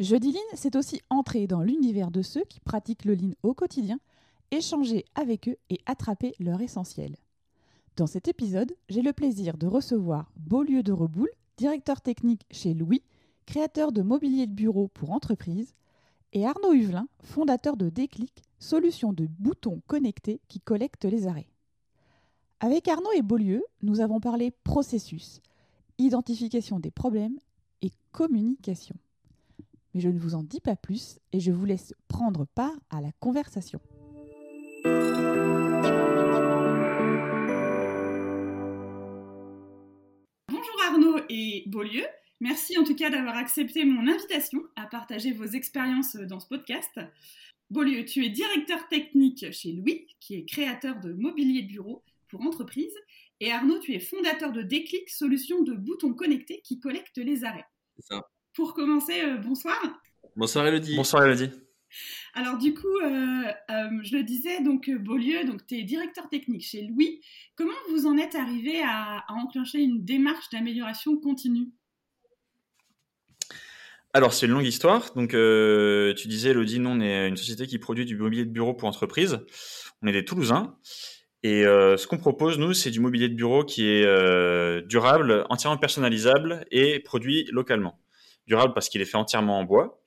Jeudi Lean, c'est aussi entrer dans l'univers de ceux qui pratiquent le Lean au quotidien, échanger avec eux et attraper leur essentiel. Dans cet épisode, j'ai le plaisir de recevoir Beaulieu de Reboul, directeur technique chez Louis, créateur de mobilier de bureau pour entreprises, et Arnaud Huvelin, fondateur de Déclic, solution de boutons connectés qui collectent les arrêts. Avec Arnaud et Beaulieu, nous avons parlé processus, identification des problèmes et communication. Mais je ne vous en dis pas plus et je vous laisse prendre part à la conversation. Bonjour Arnaud et Beaulieu. Merci en tout cas d'avoir accepté mon invitation à partager vos expériences dans ce podcast. Beaulieu, tu es directeur technique chez Louis, qui est créateur de mobilier de bureau pour entreprises. Et Arnaud, tu es fondateur de Déclic, solution de boutons connectés qui collectent les arrêts. C'est ça. Pour commencer, euh, bonsoir. Bonsoir Elodie. Bonsoir Elodie. Alors du coup, euh, euh, je le disais, donc Beaulieu, donc tu es directeur technique chez Louis. Comment vous en êtes arrivé à, enclencher une démarche d'amélioration continue? Alors, c'est une longue histoire. Donc, tu disais, Elodie, nous, on est une société qui produit du mobilier de bureau pour entreprises. On est des Toulousains. Et ce qu'on propose, nous, c'est du mobilier de bureau qui est durable, entièrement personnalisable et produit localement durable parce qu'il est fait entièrement en bois,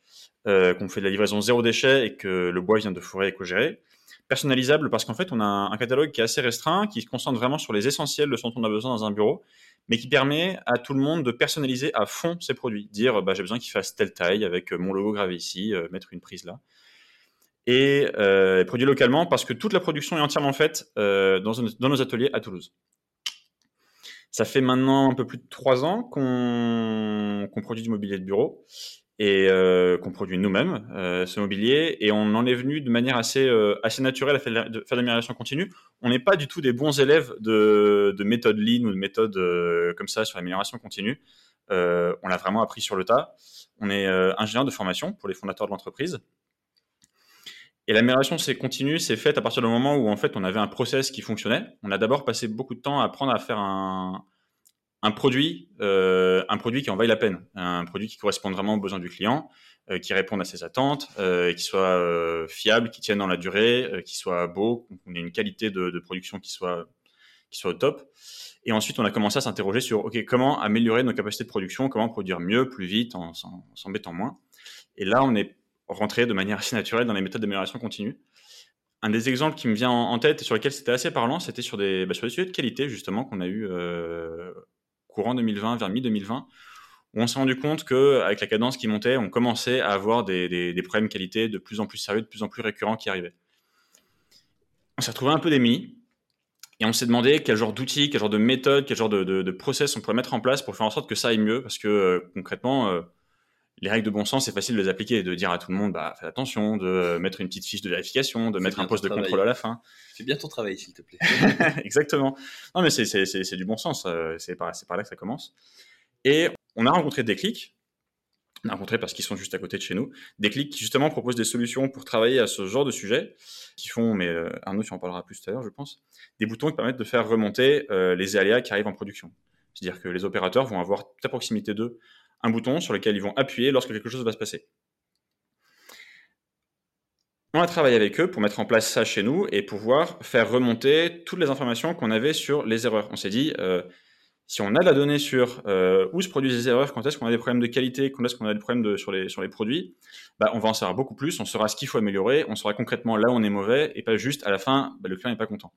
euh, qu'on fait de la livraison zéro déchet et que le bois vient de forêt éco-gérée. Personnalisable parce qu'en fait, on a un, catalogue qui est assez restreint, qui se concentre vraiment sur les essentiels de ce dont on a besoin dans un bureau, mais qui permet à tout le monde de personnaliser à fond ses produits. Dire, bah, j'ai besoin qu'il fasse telle taille avec mon logo gravé ici, euh, mettre une prise là. Et euh, produit localement parce que toute la production est entièrement faite euh, dans nos ateliers à Toulouse. Ça fait maintenant un peu plus de trois ans qu'on produit du mobilier de bureau et euh, qu'on produit nous-mêmes euh, ce mobilier et on en est venu de manière assez euh, assez naturelle à faire de, l'amélioration continue. On n'est pas du tout des bons élèves de, de méthode lean ou de méthode comme ça sur l'amélioration continue. on l'a vraiment appris sur le tas. On est ingénieur de formation pour les fondateurs de l'entreprise et l'amélioration, c'est continu, c'est fait à partir du moment où en fait on avait un process qui fonctionnait. On a d'abord passé beaucoup de temps à apprendre à faire un, un produit, euh, un produit qui en vaille la peine, un produit qui correspond vraiment aux besoins du client, euh, qui réponde à ses attentes, euh, qui soit euh, fiable, qui tienne dans la durée, euh, qui soit beau, qu'on ait une qualité de, de, production qui soit qui soit au top. Et ensuite, on a commencé à s'interroger sur ok comment améliorer nos capacités de production, comment produire mieux, plus vite, en s'embêtant moins. Et là, on est rentrer de manière assez naturelle dans les méthodes d'amélioration continue. Un des exemples qui me vient en tête et sur lequel c'était assez parlant, c'était sur des, bah, sur des sujets de qualité justement qu'on a eu euh, courant 2020, vers mi-2020, où on s'est rendu compte qu'avec la cadence qui montait, on commençait à avoir des, des, problèmes de qualité de plus en plus sérieux, de plus en plus récurrents qui arrivaient. On s'est retrouvé un peu démunis et on s'est demandé quel genre d'outils, quel genre de méthode, quel genre de, de, process on pourrait mettre en place pour faire en sorte que ça aille mieux, parce que euh, concrètement, euh, les règles de bon sens, c'est facile de les appliquer, de dire à tout le monde, bah, fais attention, de mettre une petite fiche de vérification, de mettre un poste de contrôle à la fin. Fais bien ton travail, s'il te plaît. Exactement. Non, mais c'est du bon sens. Euh, c'est par, par là que ça commence. Et on a rencontré Déclic. On a rencontré parce qu'ils sont juste à côté de chez nous. Déclic qui justement propose des solutions pour travailler à ce genre de sujet, qui font, mais euh, Arnaud, tu en parleras plus tout à l'heure, je pense, des boutons qui permettent de faire remonter euh, les aléas qui arrivent en production. C'est-à-dire que les opérateurs vont avoir toute à proximité d'eux un bouton sur lequel ils vont appuyer lorsque quelque chose va se passer. On a travaillé avec eux pour mettre en place ça chez nous et pouvoir faire remonter toutes les informations qu'on avait sur les erreurs. On s'est dit, euh, si on a de la donnée sur euh, où se produisent les erreurs, quand est-ce qu'on a des problèmes de qualité, quand est-ce qu'on a des problèmes de, sur, les, sur les produits, bah, on va en savoir beaucoup plus, on saura ce qu'il faut améliorer, on saura concrètement là où on est mauvais et pas juste à la fin, bah, le client n'est pas content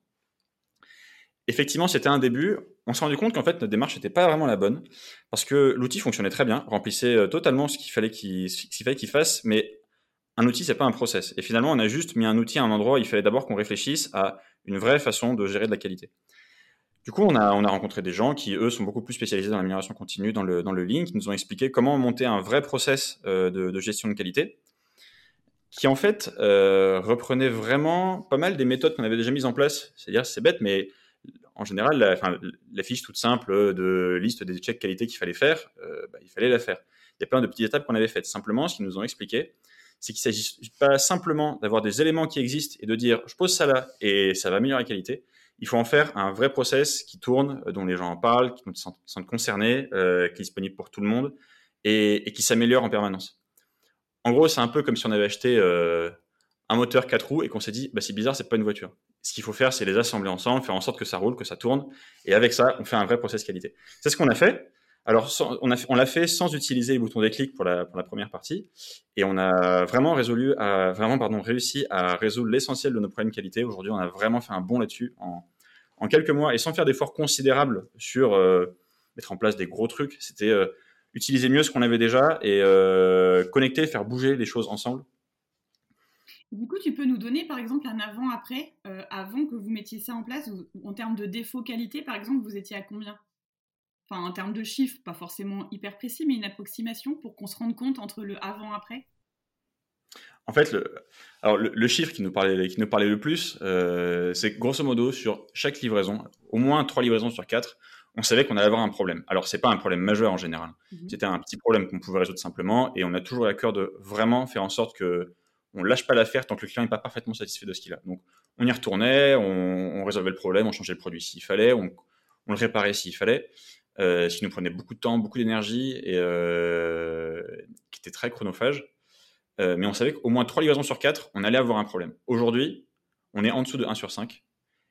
effectivement, c'était un début. On s'est rendu compte qu'en fait, notre démarche n'était pas vraiment la bonne parce que l'outil fonctionnait très bien, remplissait euh, totalement ce qu'il fallait qu'il fasse, mais un outil, c'est pas un process. Et finalement, on a juste mis un outil à un endroit. il fallait d'abord qu'on réfléchisse à une vraie façon de gérer de la qualité. Du coup, on a, on a rencontré des gens qui, eux, sont beaucoup plus spécialisés dans l'amélioration continue, dans le, dans le Lean, qui nous ont expliqué comment monter un vrai process euh, de, de gestion de qualité qui en fait reprenait vraiment pas mal des méthodes qu'on avait déjà mises en place. C'est-à-dire, c'est bête, mais en général, la, fiche toute simple de liste des checks qualité qu'il fallait faire, bah, il fallait la faire. Il y a plein de petites étapes qu'on avait faites. Simplement, ce qu'ils nous ont expliqué, c'est qu'il ne s'agit pas simplement d'avoir des éléments qui existent et de dire je pose ça là et ça va améliorer la qualité. Il faut en faire un vrai process qui tourne, euh, dont les gens en parlent, qui sont, concernés, euh, qui est disponible pour tout le monde et, qui s'améliore en permanence. En gros, c'est un peu comme si on avait acheté euh, un moteur 4 roues et qu'on s'est dit bah, c'est bizarre, c'est pas une voiture. Ce qu'il faut faire, c'est les assembler ensemble, faire en sorte que ça roule, que ça tourne. Et avec ça, on fait un vrai process qualité. C'est ce qu'on a fait. Alors, on, l'a fait sans utiliser les boutons déclic pour la, première partie, et on a vraiment résolu, vraiment pardon, réussi à résoudre l'essentiel de nos problèmes qualité. Aujourd'hui, on a vraiment fait un bond là-dessus en, quelques mois, et sans faire d'efforts considérables sur euh, mettre en place des gros trucs. C'était euh, utiliser mieux ce qu'on avait déjà et euh, connecter, faire bouger les choses ensemble. Du coup, tu peux nous donner par exemple un avant-après, avant que vous mettiez ça en place, en termes de défaut qualité, par exemple, vous étiez à combien? Enfin en termes de chiffres, pas forcément hyper précis, mais une approximation pour qu'on se rende compte entre le avant-après? En fait, le, alors le, chiffre qui nous parlait, qui nous parlait le plus, euh, c'est grosso modo sur chaque livraison, au moins trois livraisons sur quatre, on savait qu'on allait avoir un problème. Alors c'est pas un problème majeur en général, mhm. c'était un petit problème qu'on pouvait résoudre simplement, et on a toujours à cœur de vraiment faire en sorte que on lâche pas l'affaire tant que le client n'est pas parfaitement satisfait de ce qu'il a. Donc on y retournait, on, résolvait le problème, on changeait le produit s'il fallait, on, le réparait s'il fallait. Euh, ce qui nous prenait beaucoup de temps, beaucoup d'énergie et euh, qui était très chronophage. Euh, mais on savait qu'au moins 3 livraisons sur 4, on allait avoir un problème. Aujourd'hui, on est en dessous de 1 sur 5.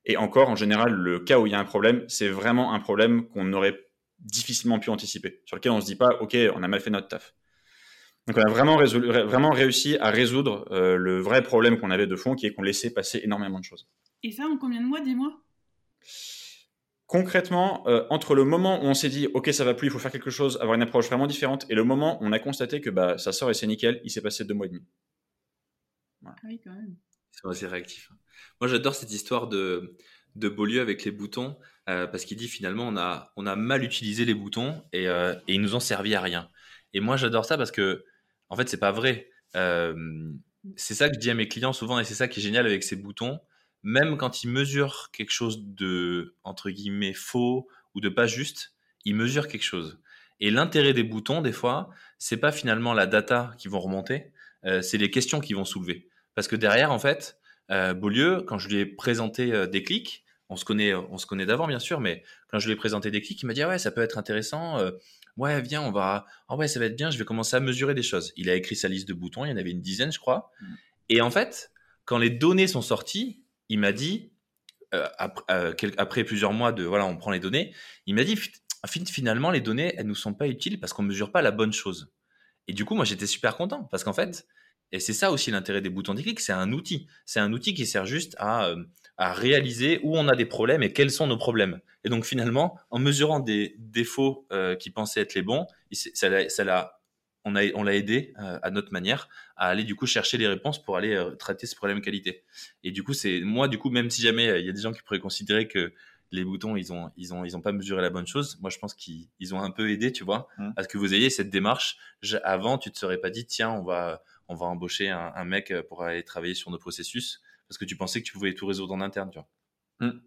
Et encore, en général, le cas où il y a un problème, c'est vraiment un problème qu'on aurait difficilement pu anticiper, sur lequel on se dit pas, OK, on a mal fait notre taf. Donc on a vraiment, résolu, vraiment réussi à résoudre le vrai problème qu'on avait de fond, qui est qu'on laissait passer énormément de choses. Et ça, en combien de mois, dis-moi concrètement, euh, entre le moment où on s'est dit ok ça va plus, il faut faire quelque chose, avoir une approche vraiment différente, et le moment où on a constaté que bah ça sort et c'est nickel, il s'est passé deux mois et demi. Ah oui, quand même. Ils sont assez réactifs. Moi j'adore cette histoire de, de Beaulieu avec les boutons, euh, parce qu'il dit finalement on a, on a mal utilisé les boutons et, euh, et ils nous ont servi à rien. Et moi j'adore ça parce que en fait c'est pas vrai. c'est ça que je dis à mes clients souvent et c'est ça qui est génial avec ces boutons même quand il mesure quelque chose de, entre guillemets, faux ou de pas juste, il mesure quelque chose. Et l'intérêt des boutons, des fois, c'est pas finalement la data qui vont remonter, euh, c'est les questions qui vont soulever. Parce que derrière, en fait, euh, Beaulieu, quand je lui ai présenté euh, des clics, on se connaît, on se connaît d'avant bien sûr, mais quand je lui ai présenté des clics, il m'a dit ah ouais, ça peut être intéressant. ouais, viens, on va. Ah ouais, ça va être bien. Je vais commencer à mesurer des choses. Il a écrit sa liste de boutons. Il y en avait une dizaine, je crois. Mmh. Et en fait, quand les données sont sorties, il m'a dit, euh, euh, après, plusieurs mois de voilà, on prend les données, il m'a dit finalement les données elles nous sont pas utiles parce qu'on mesure pas la bonne chose. Et du coup moi j'étais super content parce qu'en fait et c'est ça aussi l'intérêt des boutons déclic, c'est un outil, c'est un outil qui sert juste à, euh, à réaliser où on a des problèmes et quels sont nos problèmes. Et donc finalement en mesurant des défauts qui pensaient être les bons, ça l'a on l'a on aidé euh, à notre manière à aller du coup chercher les réponses pour aller euh, traiter ce problème qualité. Et du coup, c'est moi du coup même si jamais euh, il y a des gens qui pourraient considérer que les boutons ils ont ils ont ils ont pas mesuré la bonne chose, moi je pense qu'ils ont un peu aidé, tu vois, mmh. à ce que vous ayez cette démarche. avant, tu te serais pas dit tiens, on va on va embaucher un, mec pour aller travailler sur nos processus parce que tu pensais que tu pouvais tout résoudre en interne, tu vois. Mmh.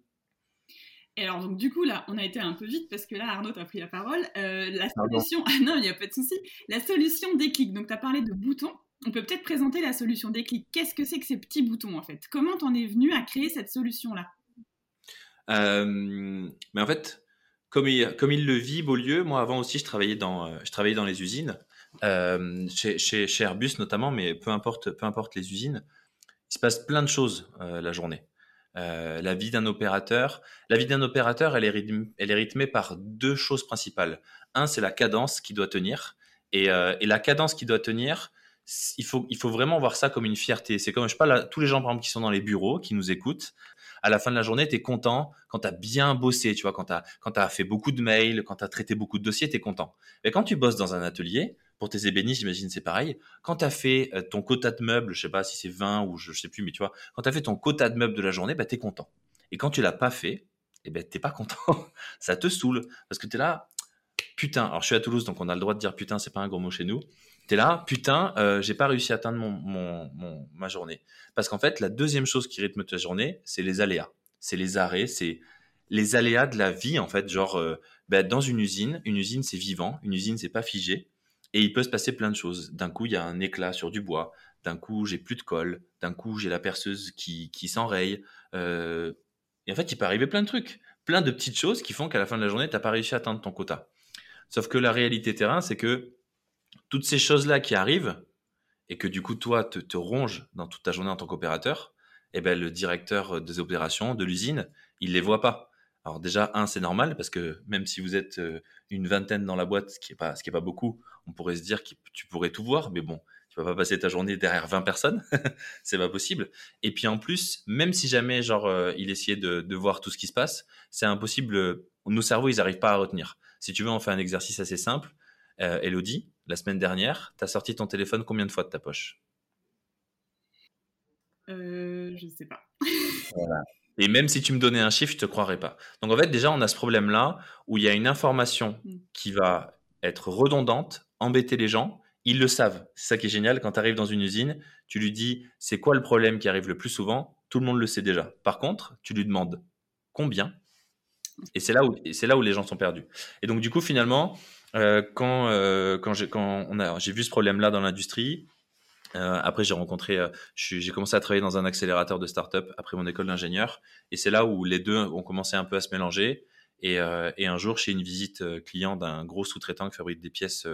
Et alors, donc, du coup, là, on a été un peu vite parce que là, Arnaud, t'a pris la parole. Euh, la solution. Ah non, il n'y a pas de souci. La solution déclic. Donc, tu as parlé de boutons. On peut peut-être présenter la solution déclic. Qu'est-ce que c'est que ces petits boutons, en fait? Comment t'en es venu à créer cette solution-là? Euh, Mais en fait, comme il, comme il le vit, Beaulieu, moi, avant aussi, je travaillais dans, euh, je travaillais dans les usines, chez, chez, chez, Airbus notamment, mais peu importe, peu importe les usines. Il se passe plein de choses la journée. Euh, la vie d'un opérateur. La vie d'un opérateur, elle est, rythmée, par deux choses principales. Un, c'est la cadence qui doit tenir. Et, euh, la cadence qui doit tenir, il faut, vraiment voir ça comme une fierté. C'est comme, je sais pas, tous les gens, par exemple, qui sont dans les bureaux, qui nous écoutent. À la fin de la journée, tu es content quand tu as bien bossé, tu vois, quand tu as fait beaucoup de mails, quand tu as traité beaucoup de dossiers, tu es content. Mais quand tu bosses dans un atelier, pour tes ébénistes, j'imagine c'est pareil. Quand tu as fait euh, ton quota de meubles, je sais pas si c'est 20 ou je, sais plus, mais tu vois, quand tu as fait ton quota de meubles de la journée, bah, tu es content. Et quand tu l'as pas fait, eh ben, t'es pas content. ça te saoule. Parce que tu es là, putain. Alors, je suis à Toulouse, donc on a le droit de dire putain, c'est pas un gros mot chez nous. T'es là, putain, euh, j'ai pas réussi à atteindre mon- ma journée. Parce qu'en fait, la deuxième chose qui rythme ta journée, c'est les aléas. C'est les arrêts, c'est les aléas de la vie, en fait. Genre, euh, ben, dans une usine, une usine, c'est vivant, une usine, c'est pas figé. Et il peut se passer plein de choses. D'un coup, il y a un éclat sur du bois. D'un coup, j'ai plus de colle. D'un coup, j'ai la perceuse qui, s'enraye. Euh, et en fait, il peut arriver plein de trucs. Plein de petites choses qui font qu'à la fin de la journée, t'as pas réussi à atteindre ton quota. Sauf que la réalité terrain, c'est que toutes ces choses-là qui arrivent et que du coup, toi, te, te ronges dans toute ta journée en tant qu'opérateur, eh ben, le directeur des opérations de l'usine, il les voit pas. Alors déjà, un, c'est normal parce que même si vous êtes euh, une vingtaine dans la boîte, ce qui est pas, ce qui est pas beaucoup, on pourrait se dire que tu pourrais tout voir, mais bon, tu vas pas passer ta journée derrière 20 personnes, c'est pas possible. Et puis en plus, même si jamais genre euh, il essayait de, de voir tout ce qui se passe, c'est impossible. euh, Nos cerveaux, ils arrivent pas à retenir. Si tu veux, on fait un exercice assez simple. Euh, Elodie, la semaine dernière, tu as sorti ton téléphone combien de fois de ta poche? Je sais pas. Et même si tu me donnais un chiffre, je te croirais pas. Donc en fait, déjà, on a ce problème-là où il y a une information Mm. qui va être redondante, embêter les gens. Ils le savent. C'est ça qui est génial. Quand tu arrives dans une usine, tu lui dis c'est quoi le problème qui arrive le plus souvent? Tout le monde le sait déjà. Par contre, tu lui demandes combien? Et c'est là où c'est là où les gens sont perdus. Et donc du coup, finalement, euh, quand euh, quand j'ai quand on a j'ai vu ce problème-là dans l'industrie. Euh, après, j'ai rencontré, euh, j'ai commencé à travailler dans un accélérateur de start-up après mon école d'ingénieur. Et c'est là où les deux ont commencé un peu à se mélanger. Et, euh, un jour, chez une visite client d'un gros sous-traitant qui fabrique des pièces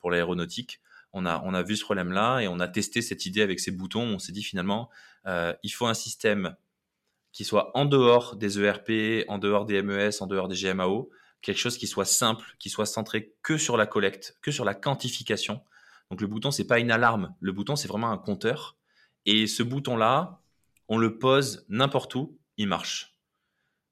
pour l'aéronautique, on a, on a vu ce problème-là et on a testé cette idée avec ces boutons. On s'est dit finalement, il faut un système qui soit en dehors des ERP, en dehors des MES, en dehors des GMAO, quelque chose qui soit simple, qui soit centré que sur la collecte, que sur la quantification. Donc le bouton, c'est pas une alarme. Le bouton, c'est vraiment un compteur. Et ce bouton-là, on le pose n'importe où, il marche.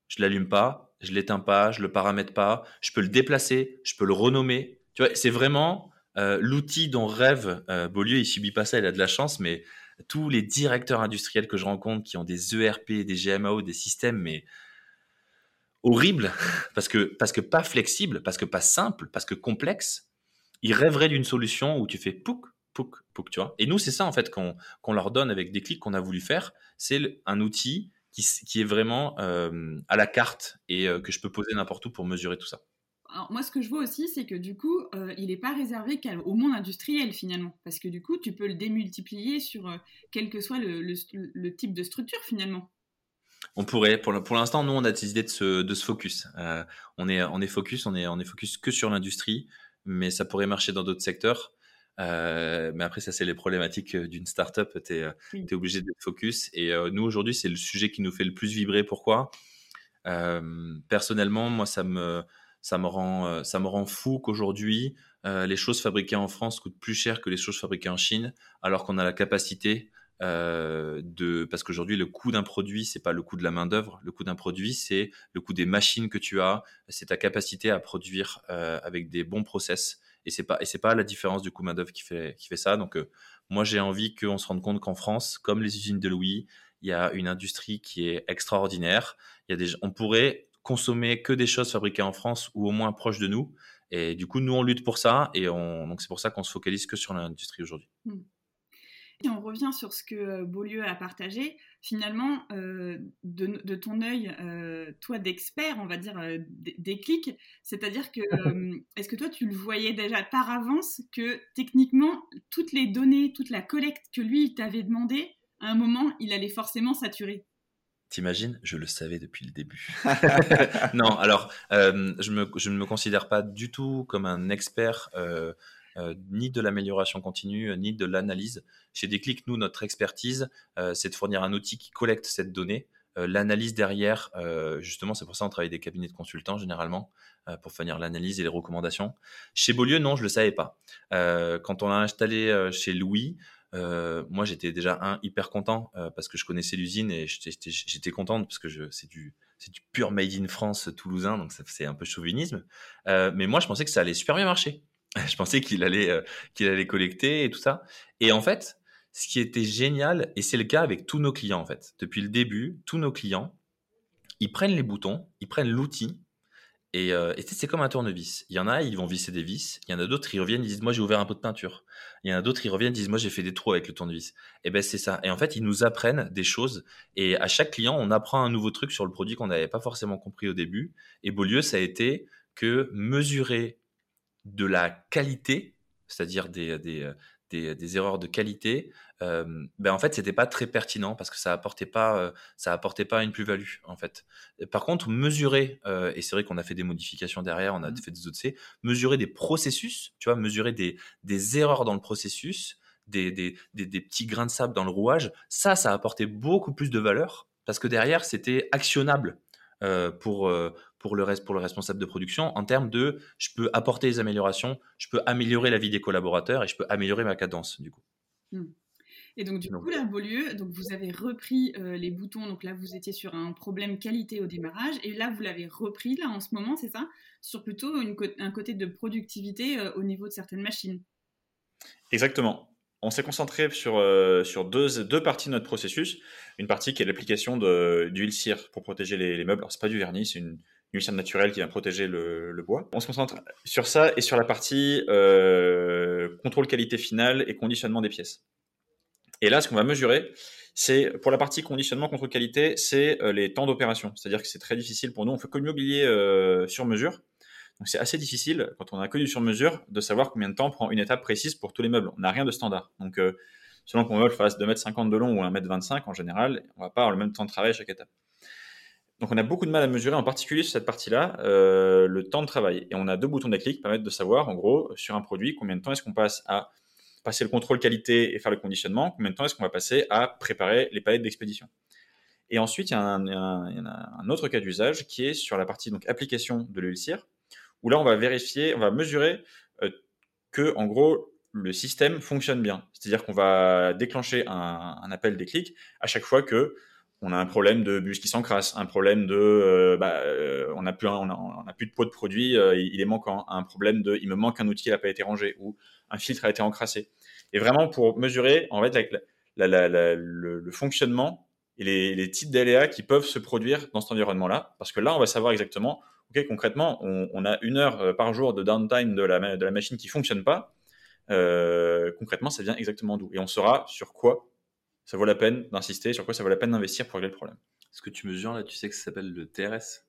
Je l'allume pas, je l'éteins pas, je le paramètre pas, je peux le déplacer, je peux le renommer. Tu vois, c'est vraiment euh, l'outil dont rêve euh, Beaulieu. Il subit pas ça, il a de la chance, mais tous les directeurs industriels que je rencontre qui ont des ERP, des GMAO, des systèmes, mais horribles, parce que, parce que pas flexibles, parce que pas simples, parce que complexes, ils rêveraient d'une solution où tu fais pouc, pouc, pouc, tu vois. Et nous, c'est ça, en fait, qu'on qu'on leur donne avec des clics qu'on a voulu faire. C'est un outil qui, qui est vraiment euh, à la carte et euh, que je peux poser n'importe où pour mesurer tout ça. Alors, moi, ce que je vois aussi, c'est que du coup, euh, il n'est pas réservé au monde industriel finalement, parce que du coup, tu peux le démultiplier sur quel que soit le, le- le type de structure finalement. On pourrait, pour, l'instant, nous, on a décidé de se, de se focus. Euh, on, est, on est focus, on est, on est focus que sur l'industrie, mais ça pourrait marcher dans d'autres secteurs. Euh, mais après, ça, c'est les problématiques euh, d'une startup. Tu es, Oui. obligé d'être focus. Et euh, nous, aujourd'hui, c'est le sujet qui nous fait le plus vibrer. Pourquoi? Euh, Personnellement, moi, ça me, ça me, rend, euh, ça me rend fou qu'aujourd'hui, euh, les choses fabriquées en France coûtent plus cher que les choses fabriquées en Chine, alors qu'on a la capacité euh, parce qu'aujourd'hui le coût d'un produit c'est pas le coût de la main d'œuvre le coût d'un produit c'est le coût des machines que tu as. C'est ta capacité à produire euh, avec des bons process. Et c'est pas et c'est pas la différence du coût main d'œuvre qui fait qui fait ça. Donc euh, moi j'ai envie qu'on se rende compte qu'en France comme les usines de Louis il y a une industrie qui est extraordinaire. Il y a des on pourrait consommer que des choses fabriquées en France ou au moins proches de nous. Et du coup nous on lutte pour ça et on donc c'est pour ça qu'on se focalise que sur l'industrie aujourd'hui Si on revient sur ce que euh, Beaulieu a partagé, finalement, euh, de, de ton œil, euh, toi d'expert, on va dire, euh, d- des clics, c'est-à-dire que, euh, est-ce que toi tu le voyais déjà par avance que techniquement, toutes les données, toute la collecte que lui il t'avait demandé, à un moment, il allait forcément saturer? T'imagines Je le savais depuis le début. non, alors, euh, je, me, je ne me considère pas du tout comme un expert euh, euh, ni de l'amélioration continue, ni de l'analyse. Chez Déclic, nous, notre expertise, euh, c'est de fournir un outil qui collecte cette donnée. Euh, l'analyse derrière, euh, justement, c'est pour ça qu'on travaille des cabinets de consultants généralement euh, pour fournir l'analyse et les recommandations. Chez Beaulieu, non, je le savais pas. Euh, quand on l'a installé euh, chez Louis, euh, moi j'étais déjà un hyper content euh, parce que je connaissais l'usine et j'étais- contente parce que c'est du du pur made in France toulousain donc c'est un peu chauvinisme Euh, mais moi je pensais que ça allait super bien marcher je pensais qu'il allait euh, qu'il allait collecter et tout ça et en fait ce qui était génial et c'est le cas avec tous nos clients en fait depuis le début tous nos clients ils prennent les boutons ils prennent l'outil Et, euh, c'est comme un tournevis. Il y en a, ils vont visser des vis. Il y en a d'autres, ils reviennent, ils disent, moi, j'ai ouvert un pot de peinture. Il y en a d'autres, ils reviennent, ils disent, moi, j'ai fait des trous avec le tournevis. Et ben, c'est ça. Et en fait, ils nous apprennent des choses. Et à chaque client, on apprend un nouveau truc sur le produit qu'on n'avait pas forcément compris au début. Et Beaulieu, ça a été que mesurer de la qualité, c'est-à-dire des, des, euh, des, des erreurs de qualité, euh, ben en fait c'était pas très pertinent parce que ça apportait pas euh, ça apportait pas une plus-value en fait. Par contre mesurer euh, et c'est vrai qu'on a fait des modifications derrière, on a Mmh. fait des autres C, mesurer des processus, tu vois, mesurer des, des erreurs dans le processus, des, des, des, petits grains de sable dans le rouage, ça ça apportait beaucoup plus de valeur parce que derrière c'était actionnable. euh, pour, euh, pour, le reste, pour le responsable de production en termes de je peux apporter des améliorations, je peux améliorer la vie des collaborateurs et je peux améliorer ma cadence du coup. Et donc, du coup, là, Beaulieu, donc vous avez repris euh, les boutons. Donc là, vous étiez sur un problème qualité au démarrage. Et là, vous l'avez repris, là, en ce moment, c'est ça? Sur plutôt une un côté de productivité euh, au niveau de certaines machines. Exactement. On s'est concentré sur, euh, sur deux, deux parties de notre processus. Une partie qui est l'application de- d'huile cire pour protéger les, les meubles. Alors, c'est pas du vernis, c'est une huile cire naturelle qui va protéger le, bois. On se concentre sur ça et sur la partie euh, contrôle qualité finale et conditionnement des pièces. Et là, ce qu'on va mesurer, c'est pour la partie conditionnement contrôle qualité, c'est euh, les temps d'opération. C'est-à-dire que c'est très difficile pour nous. On fait que le mobilier euh, sur mesure. Donc c'est assez difficile, quand on a que du sur mesure, de savoir combien de temps prend une étape précise pour tous les meubles. On n'a rien de standard. Donc selon qu'on meuble fasse 2m50 de long ou 1m25 en général, on va pas avoir le même temps de travail à chaque étape. Donc on a beaucoup de mal à mesurer, en particulier sur cette partie-là, euh, le temps de travail. Et on a deux boutons déclic qui permettent de savoir, en gros, sur un produit, combien de temps est-ce qu'on passe à passer le contrôle qualité et faire le conditionnement, combien de temps est-ce qu'on va passer à préparer les palettes d'expédition. Et ensuite, il y a un, autre cas d'usage qui est sur la partie donc, application de l'huile où là, on va vérifier, on va mesurer euh, que, en gros, le système fonctionne bien. C'est-à-dire qu'on va déclencher un, un appel déclic à chaque fois que on a un problème de bus qui s'encrasse, un problème de, euh, bah, euh, on n'a plus, on a, plus de pot de produit, euh, il, est manquant, un problème de, il me manque un outil qui n'a pas été rangé ou un filtre a été encrassé. Et vraiment pour mesurer en fait la- la- la- le, le fonctionnement et les, les types d'aléas qui peuvent se produire dans cet environnement-là, parce que là on va savoir exactement, ok concrètement, on, on a une heure euh, par jour de downtime de la, de la machine qui fonctionne pas. Concrètement, ça vient exactement d'où Et on saura sur quoi ça vaut la peine d'insister, sur quoi ça vaut la peine d'investir pour régler le problème. Ce que tu mesures là, tu sais que ça s'appelle le TRS.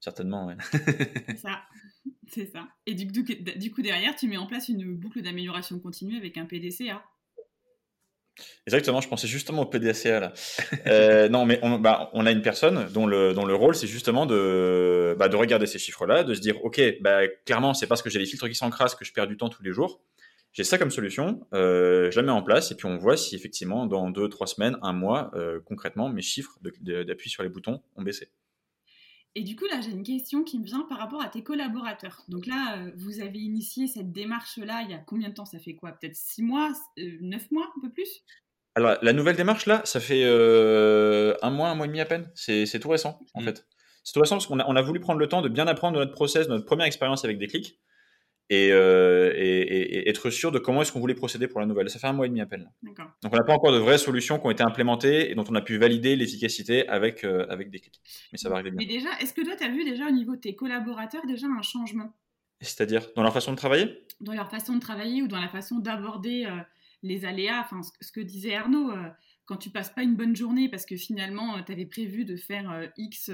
Certainement, ouais. C'est ça. C'est ça. Et du, du, du coup, derrière, tu mets en place une boucle d'amélioration continue avec un PDCA. Exactement, je pensais justement au PDCA là. Euh, non, mais on, bah, on a une personne dont le, dont le rôle c'est justement de, bah, de regarder ces chiffres-là, de se dire ok, bah, clairement c'est parce que j'ai les filtres qui s'encrassent que je perds du temps tous les jours. J'ai ça comme solution, euh, je la mets en place et puis on voit si effectivement dans deux, trois semaines, un mois, euh, concrètement mes chiffres d'appui sur les boutons ont baissé. Et du coup, là, j'ai une question qui me vient par rapport à tes collaborateurs. Donc là, euh, vous avez initié cette démarche-là il y a combien de temps? Ça fait quoi? Peut-être six mois, euh, neuf mois, un peu plus? Alors la nouvelle démarche là, ça fait euh, un mois, un mois et demi à peine. C'est c'est tout récent en Mm. fait. C'est tout récent parce qu'on a, on a voulu prendre le temps de bien apprendre de notre process, de notre première expérience avec des clics et, euh, et- être sûr de comment est-ce qu'on voulait procéder pour la nouvelle. Ça fait un mois et demi à peine. Donc on n'a pas encore de vraies solutions qui ont été implémentées et dont on a pu valider l'efficacité avec, euh, avec des clics. Mais ça va arriver Mais bien. déjà, est-ce que toi, tu as vu déjà au niveau de tes collaborateurs déjà un changement? C'est-à-dire dans leur façon de travailler? Dans leur façon de travailler ou dans la façon d'aborder euh, les aléas? Enfin, ce, que disait Arnaud, quand tu passes pas une bonne journée parce que finalement, tu avais prévu de faire X,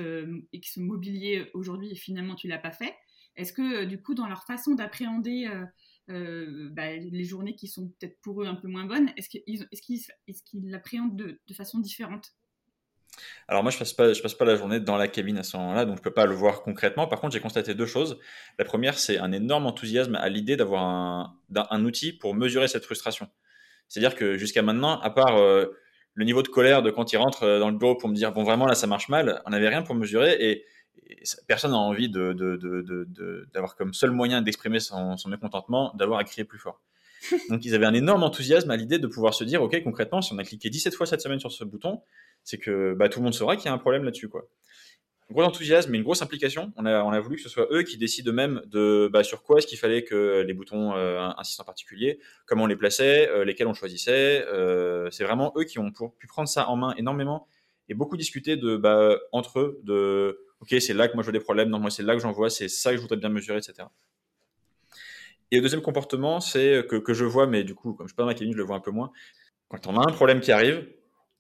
X mobilier aujourd'hui et finalement, tu l'as pas fait. Est-ce que, euh, du coup, dans leur façon d'appréhender euh, euh, bah, les journées qui sont peut-être pour eux un peu moins bonnes, est-ce qu'ils l'appréhendent de, façon différente? Alors moi, je passe pas, je passe pas la journée dans la cabine à ce moment-là, donc je peux pas le voir concrètement. Par contre, j'ai constaté deux choses. La première, c'est un énorme enthousiasme à l'idée d'avoir un, outil pour mesurer cette frustration. C'est-à-dire que jusqu'à maintenant, à part le niveau de colère de quand il rentre dans le bureau pour me dire bon vraiment là ça marche mal, on n'avait rien pour mesurer et, personne n'a envie de, de- de- de- de- d'avoir comme seul moyen d'exprimer son, son mécontentement d'avoir à crier plus fort. Donc ils avaient un énorme enthousiasme à l'idée de pouvoir se dire ok concrètement si on a cliqué 17 fois cette semaine sur ce bouton, c'est que bah, tout le monde saura qu'il y a un problème là-dessus. Quoi. Un gros enthousiasme et une grosse implication. On a, on a voulu que ce soit eux qui décident eux-mêmes de bah, sur quoi est-ce qu'il fallait que les boutons euh, insistent en particulier, comment on les plaçait, euh, lesquels on choisissait. Euh, c'est vraiment eux qui ont pour- pu prendre ça en main énormément et beaucoup discuter de, bah, entre eux de ok, c'est là que moi je vois des problèmes, non, moi c'est là que j'en vois, c'est ça que je voudrais bien mesurer, etc. Et le deuxième comportement, c'est que, que je vois, mais du coup, comme je suis pas dans la clinique, je le vois un peu moins. Quand on a un problème qui arrive,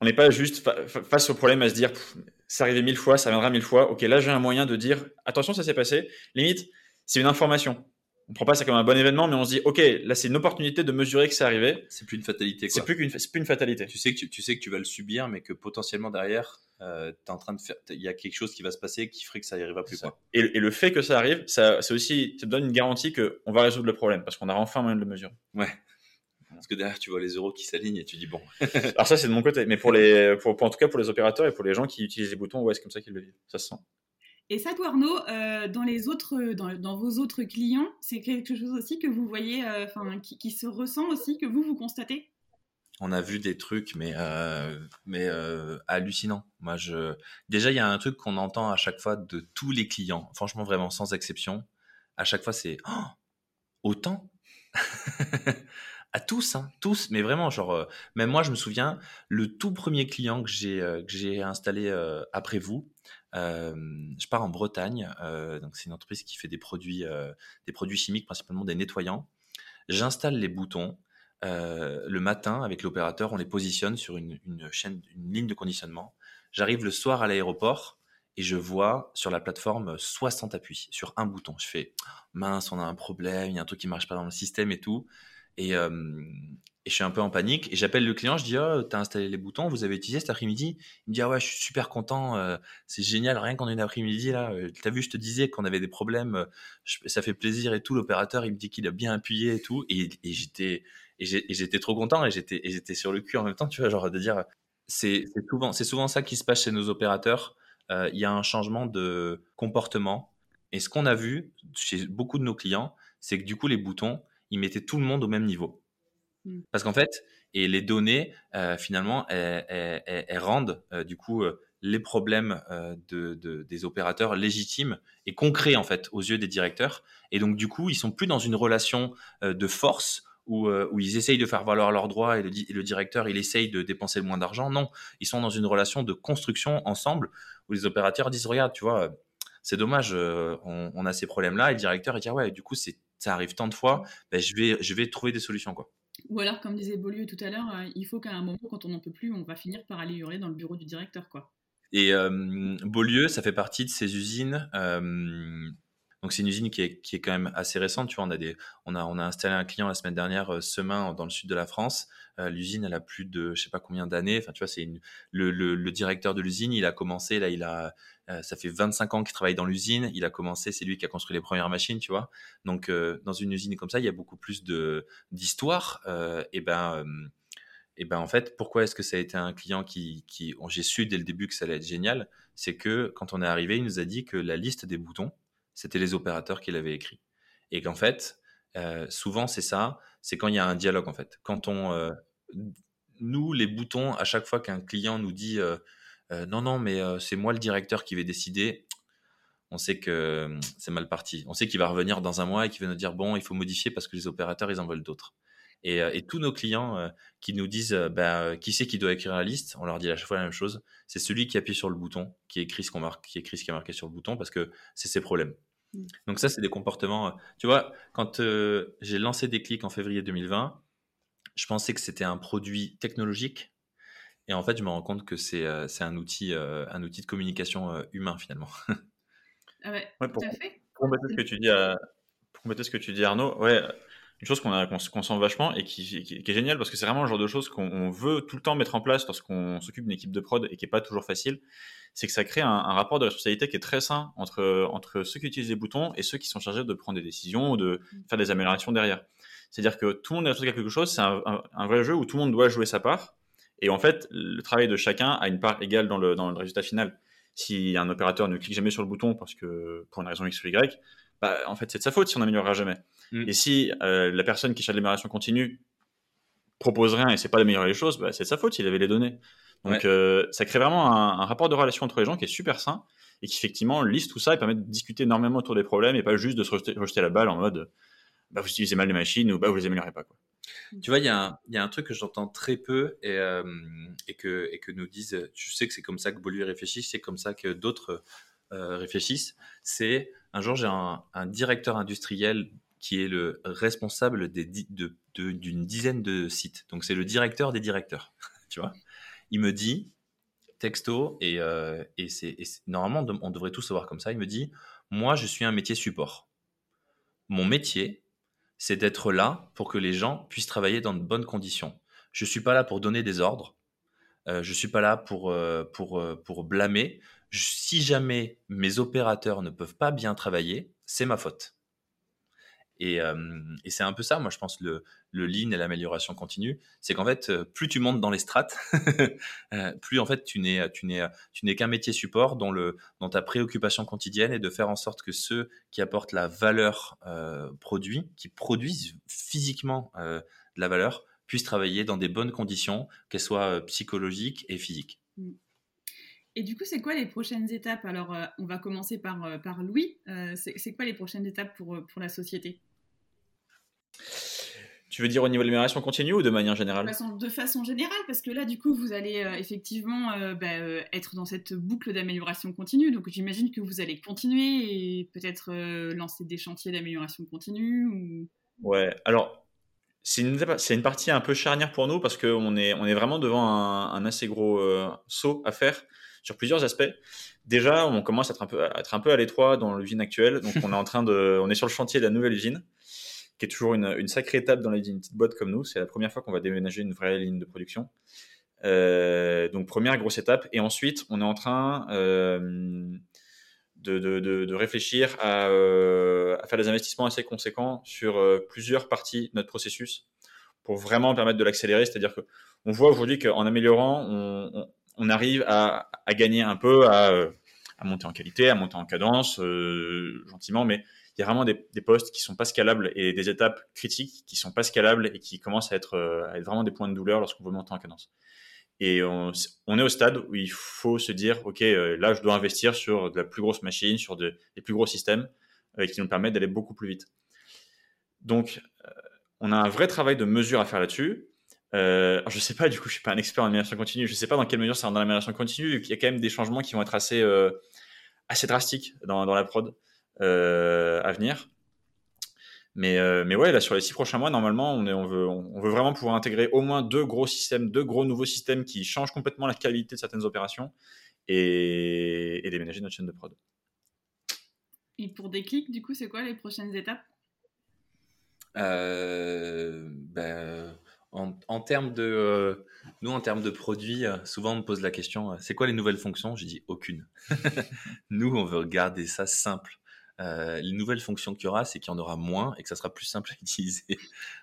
on n'est pas juste face au problème à se dire, ça arrivait mille fois, ça viendra mille fois. Ok, là j'ai un moyen de dire, attention, ça s'est passé. Limite, c'est une information on prend pas ça comme un bon événement, mais on se dit, ok, là c'est une opportunité de mesurer que c'est arrivé. C'est plus une fatalité. C'est plus qu'une, plus une fatalité. Tu sais que tu, sais que tu vas le subir, mais que potentiellement derrière, euh, en train de faire, il y a quelque chose qui va se passer qui ferait que ça n'y arrivera plus. Quoi. Et, le fait que ça arrive, ça, c'est aussi, ça te donne une garantie que on va résoudre le problème parce qu'on a enfin moyen de le mesurer. Ouais. Parce que derrière, tu vois les euros qui s'alignent et tu dis bon. Alors ça, c'est de mon côté, mais pour les, pour, en tout cas pour les opérateurs et pour les gens qui utilisent les boutons, ouais, c'est comme ça qu'ils le vivent. Ça se sent. Et ça, Arnaud, euh, dans, les autres, dans, vos autres clients, c'est quelque chose aussi que vous voyez, euh, enfin, qui, se ressent aussi, que vous, vous constatez? On a vu des trucs, mais, euh, mais hallucinants. Moi, je... Déjà, il y a un truc qu'on entend à chaque fois de tous les clients, franchement, vraiment, sans exception. À chaque fois, c'est oh, autant à tous, hein, tous, mais vraiment, genre, même moi, je me souviens, le tout premier client que j'ai que j'ai installé après vous, je pars en Bretagne, donc c'est une entreprise qui fait des produits, des produits chimiques, principalement des nettoyants. J'installe les boutons. Le matin, avec l'opérateur, on les positionne sur une, chaîne, une ligne de conditionnement. J'arrive le soir à l'aéroport et je vois sur la plateforme 60 appuis sur un bouton. Je fais mince, on a un problème, il y a un truc qui marche pas dans le système et tout. Et, et je suis un peu en panique et j'appelle le client, je dis oh, t'as installé les boutons, vous avez utilisé cet après-midi? Il me dit ah ouais je suis super content, euh, c'est génial, rien qu'en une après-midi là, euh, t'as vu je te disais qu'on avait des problèmes, euh, ça fait plaisir et tout. L'opérateur il me dit qu'il a bien appuyé et tout et, j'étais j'étais trop content et j'étais sur le cul en même temps, tu vois genre de dire c'est souvent c'est souvent ça qui se passe chez nos opérateurs. Il y a un changement de comportement et ce qu'on a vu chez beaucoup de nos clients, c'est que du coup les boutons ils mettaient tout le monde au même niveau. Mmh. Parce qu'en fait, et les données, euh, finalement, elles, rendent euh, du coup euh, les problèmes de, des opérateurs légitimes et concrets en fait aux yeux des directeurs. Et donc du coup, ils sont plus dans une relation de force où, où, ils essayent de faire valoir leurs droits et le, le, directeur il essaye de dépenser le moins d'argent. Non, ils sont dans une relation de construction ensemble où les opérateurs disent regarde, tu vois, c'est dommage, on, on, a ces problèmes-là. Et le directeur il dit ah ouais, du coup c'est ça arrive tant de fois, ben, je vais je vais trouver des solutions quoi. Ou alors, comme disait Beaulieu tout à l'heure, euh, il faut qu'à un moment, quand on n'en peut plus, on va finir par aller hurler dans le bureau du directeur, quoi. Et euh, Beaulieu, ça fait partie de ces usines. Euh, donc c'est une usine qui est, qui est quand même assez récente. Tu vois, on a des, on a, on a installé un client la semaine dernière, Semain, dans le sud de la France. l'usine, elle a plus de, je sais pas combien d'années. Enfin, tu vois, c'est le, le, directeur de l'usine, il a commencé là, il a, euh, ça fait 25 ans qu'il travaille dans l'usine. Il a commencé, c'est lui qui a construit les premières machines, tu vois. Donc, euh, dans une usine comme ça, il y a beaucoup plus de d'histoire. Euh, et ben, et ben, en fait, pourquoi est-ce que ça a été un client qui, qui j'ai su dès le début que ça allait être génial, c'est que quand on est arrivé, il nous a dit que la liste des boutons, c'était les opérateurs qui l'avaient écrit, et qu'en fait, souvent c'est ça, c'est quand il y a un dialogue en fait. Quand on, nous, les boutons, à chaque fois qu'un client nous dit euh, non, non, mais euh, c'est moi le directeur qui vais décider. On sait que c'est mal parti. On sait qu'il va revenir dans un mois et qu'il va nous dire bon, il faut modifier parce que les opérateurs, ils en veulent d'autres. Et, euh, tous nos clients qui nous disent bah, qui c'est qui doit écrire la liste, on leur dit à chaque fois la même chose. C'est celui qui appuie sur le bouton, qui écrit ce qu'on marque, qui écrit ce qui est marqué sur le bouton parce que c'est ses problèmes. Mmh. Donc ça, c'est des comportements. Tu vois, quand j'ai lancé des clics en février 2020, je pensais que c'était un produit technologique et en fait, je me rends compte que c'est euh, un, outil, euh, un outil de communication euh, humain finalement. ah ouais, tout pour, à fait. Pour compléter ce que tu dis, pour ce que tu dis Arnaud, ouais, une chose qu'on qu sent vachement et qui, qui, est géniale parce que c'est vraiment le genre de choses qu'on veut tout le temps mettre en place lorsqu'on s'occupe d'une équipe de prod et qui n'est pas toujours facile, c'est que ça crée un, un, rapport de responsabilité qui est très sain entre, entre ceux qui utilisent les boutons et ceux qui sont chargés de prendre des décisions ou de mmh. faire des améliorations derrière. C'est-à-dire que tout le monde est responsable de quelque chose, c'est un, un, vrai jeu où tout le monde doit jouer sa part et en fait, le travail de chacun a une part égale dans le, dans le résultat final. Si un opérateur ne clique jamais sur le bouton parce que pour une raison X ou Y, bah, en fait, c'est de sa faute si on n'améliorera jamais. Mm. Et si euh, la personne qui cherche l'amélioration continue propose rien et c'est pas d'améliorer les choses, bah, c'est de sa faute s'il avait les données. Donc, euh, ça crée vraiment un, rapport de relation entre les gens qui est super sain et qui effectivement lise tout ça et permet de discuter énormément autour des problèmes et pas juste de se rejeter, rejeter la balle en mode bah, vous utilisez mal les machines ou bah, vous les améliorez pas. Quoi. Tu vois, il y, a un truc que j'entends très peu et, euh, et, que, et que nous disent, je sais que c'est comme ça que Bolu réfléchit, c'est comme ça que d'autres réfléchissent, c'est un jour j'ai un, directeur industriel qui est le responsable d'une dizaine de sites. Donc c'est le directeur des directeurs, tu vois. Il me dit texto et, et c'est normalement on devrait tous savoir comme ça. Il me dit moi je suis un métier support. Mon métier c'est d'être là pour que les gens puissent travailler dans de bonnes conditions. Je suis pas là pour donner des ordres. Euh, je suis pas là pour, pour, pour blâmer si jamais mes opérateurs ne peuvent pas bien travailler, c'est ma faute. Et, euh, c'est un peu ça, moi, je pense, le, le lean et l'amélioration continue. C'est qu'en fait, euh, plus tu montes dans les strates, euh, plus en fait, tu n'es, qu'un métier support dont, le, dont ta préoccupation quotidienne est de faire en sorte que ceux qui apportent la valeur produit, qui produisent physiquement de la valeur, puissent travailler dans des bonnes conditions, qu'elles soient psychologiques et physiques. Mmh. Et du coup, c'est quoi les prochaines étapes? Alors, euh, on va commencer par, euh, par Louis. Euh, c'est quoi les prochaines étapes pour, pour la société? Tu veux dire au niveau de l'amélioration continue ou de manière générale de façon, générale, parce que là, du coup, vous allez effectivement bah, être dans cette boucle d'amélioration continue. Donc, j'imagine que vous allez continuer et peut-être lancer des chantiers d'amélioration continue. Ou... Ouais, alors, c'est une, une, partie un peu charnière pour nous parce qu'on est, on est vraiment devant un, un assez gros saut à faire sur plusieurs aspects. Déjà, on commence à être un peu à, être un peu à l'étroit dans l'usine actuelle. Donc, on est en train de, on est sur le chantier de la nouvelle usine, qui est toujours une, sacrée étape dans une petite boîte comme nous. C'est la première fois qu'on va déménager une vraie ligne de production. Euh, donc, première grosse étape. Et ensuite, on est en train euh, de, réfléchir à, euh, à, faire des investissements assez conséquents sur plusieurs parties de notre processus pour vraiment permettre de l'accélérer. C'est-à-dire que on voit aujourd'hui qu'en améliorant, on, arrive à, gagner un peu, à, monter en qualité, à monter en cadence, gentiment, mais il y a vraiment des, postes qui sont pas scalables et des étapes critiques qui sont pas scalables et qui commencent à être, euh, vraiment des points de douleur lorsqu'on veut monter en cadence. Et on, est au stade où il faut se dire, OK, euh, là, je dois investir sur de la plus grosse machine, sur des plus gros systèmes qui nous permettent d'aller beaucoup plus vite. Donc, on a un vrai travail de mesure à faire là-dessus. Euh, je sais pas, du coup, je suis pas un expert en amélioration continue. Je sais pas dans quelle mesure c'est dans l'amélioration continue. Il y a quand même des changements qui vont être assez, euh, drastiques dans, la prod euh, à venir. Mais, euh, mais ouais, là, sur les six prochains mois, normalement, on, est, on, veut, on, veut vraiment pouvoir intégrer au moins deux gros systèmes, deux gros nouveaux systèmes qui changent complètement la qualité de certaines opérations et, et déménager notre chaîne de prod. Et pour Déclic, du coup, c'est quoi les prochaines étapes? Euh, ben, en, termes de, euh, nous, en termes de produits, euh, souvent on me pose la question, euh, c'est quoi les nouvelles fonctions? Je dis aucune. nous, on veut garder ça simple. Les nouvelles fonctions qu'il y aura, c'est qu'il y en aura moins et que ça sera plus simple à utiliser.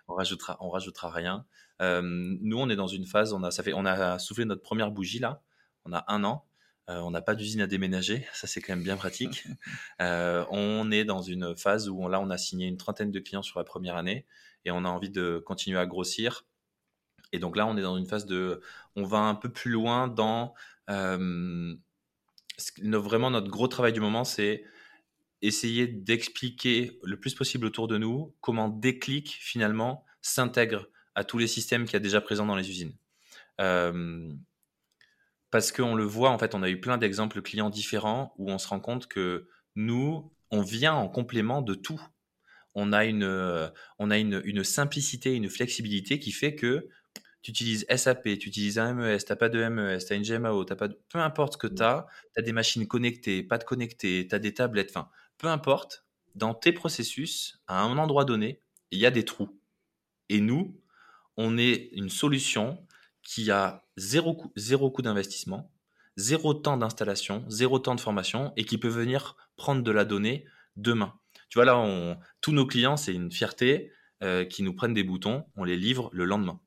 on rajoutera, on rajoutera rien. nous, on est dans une phase, on a, ça fait, on a soufflé notre première bougie là. On a un an. on n'a pas d'usine à déménager, ça c'est quand même bien pratique. on est dans une phase où là on a signé une trentaine de clients sur la première année et on a envie de continuer à grossir et donc là, on est dans une phase de, on va un peu plus loin dans euh, vraiment notre gros travail du moment, c'est essayer d'expliquer le plus possible autour de nous comment Déclic finalement s'intègre à tous les systèmes qu'il y a déjà présents dans les usines. Euh, parce qu'on le voit, en fait, on a eu plein d'exemples clients différents où on se rend compte que nous, on vient en complément de tout. On a une, euh, on a une, une simplicité, une flexibilité qui fait que tu utilises SAP, tu utilises un MES, tu n'as pas de MES, tu as une GMAO, as pas peu importe ce que tu as, tu as des machines connectées, pas de connectées, tu as des tablettes, enfin, peu importe, dans tes processus, à un endroit donné, il y a des trous. Et nous, on est une solution qui a zéro coût, d'investissement, zéro temps d'installation, zéro temps de formation et qui peut venir prendre de la donnée demain. Tu vois, là, tous nos clients, c'est une fierté euh, qui nous prennent des boutons, on les livre le lendemain.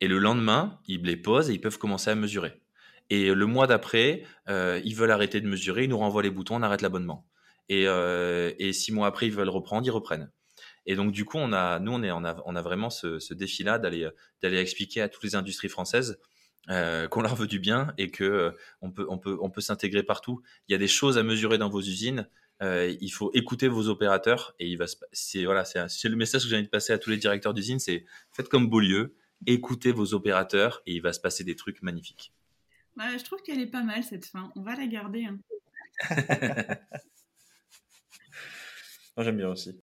Et le lendemain, ils les posent et ils peuvent commencer à mesurer. Et le mois d'après, euh, ils veulent arrêter de mesurer, ils nous renvoient les boutons, on arrête l'abonnement. Et, euh, et, six mois après, ils veulent reprendre, ils reprennent. Et donc du coup, on a, nous, on, est, on, a, vraiment ce, défi-là d'aller, expliquer à toutes les industries françaises euh, qu'on leur veut du bien et que on peut, on peut, on peut s'intégrer partout. Il y a des choses à mesurer dans vos usines. Il faut écouter vos opérateurs et. C'est voilà, le message que j'ai envie de passer à tous les directeurs d'usines, c'est faites comme Beaulieu écoutez vos opérateurs et il va se passer des trucs magnifiques. Je trouve qu'elle est pas mal cette fin. On va la garder. Hein. Moi, j'aime bien aussi.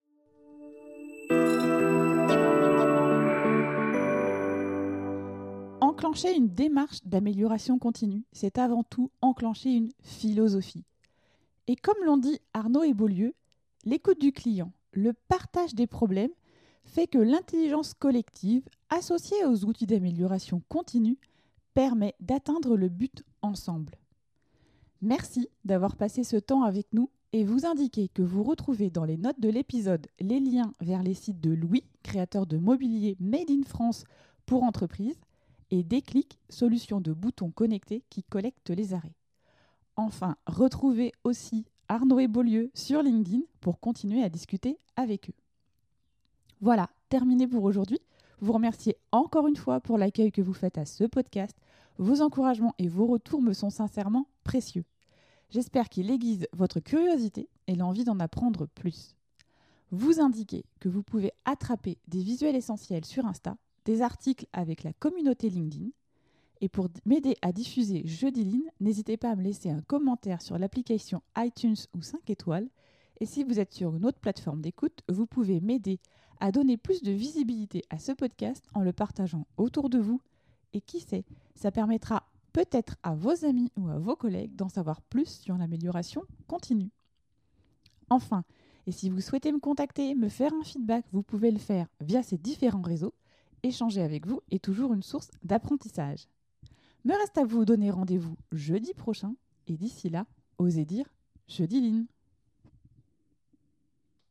Enclencher une démarche d'amélioration continue, c'est avant tout enclencher une philosophie. Et comme l'ont dit Arnaud et Beaulieu, l'écoute du client, le partage des problèmes fait que l'intelligence collective, associée aux outils d'amélioration continue, permet d'atteindre le but ensemble. Merci d'avoir passé ce temps avec nous et vous indiquer que vous retrouvez dans les notes de l'épisode les liens vers les sites de Louis, créateur de mobilier Made in France pour entreprises, et Déclic, solution de boutons connectés qui collectent les arrêts. Enfin, retrouvez aussi Arnaud et Beaulieu sur LinkedIn pour continuer à discuter avec eux. Voilà, terminé pour aujourd'hui. Vous remerciez encore une fois pour l'accueil que vous faites à ce podcast. Vos encouragements et vos retours me sont sincèrement précieux. J'espère qu'il aiguise votre curiosité et l'envie d'en apprendre plus. Vous indiquez que vous pouvez attraper des visuels essentiels sur Insta, des articles avec la communauté LinkedIn. Et pour m'aider à diffuser Jeudi Line, n'hésitez pas à me laisser un commentaire sur l'application iTunes ou 5 étoiles. Et si vous êtes sur une autre plateforme d'écoute, vous pouvez m'aider à donner plus de visibilité à ce podcast en le partageant autour de vous. Et qui sait, ça permettra peut-être à vos amis ou à vos collègues d'en savoir plus sur l'amélioration continue. Enfin, et si vous souhaitez me contacter, me faire un feedback, vous pouvez le faire via ces différents réseaux. Échanger avec vous est toujours une source d'apprentissage. Me reste à vous donner rendez-vous jeudi prochain et d'ici là, osez dire jeudi line.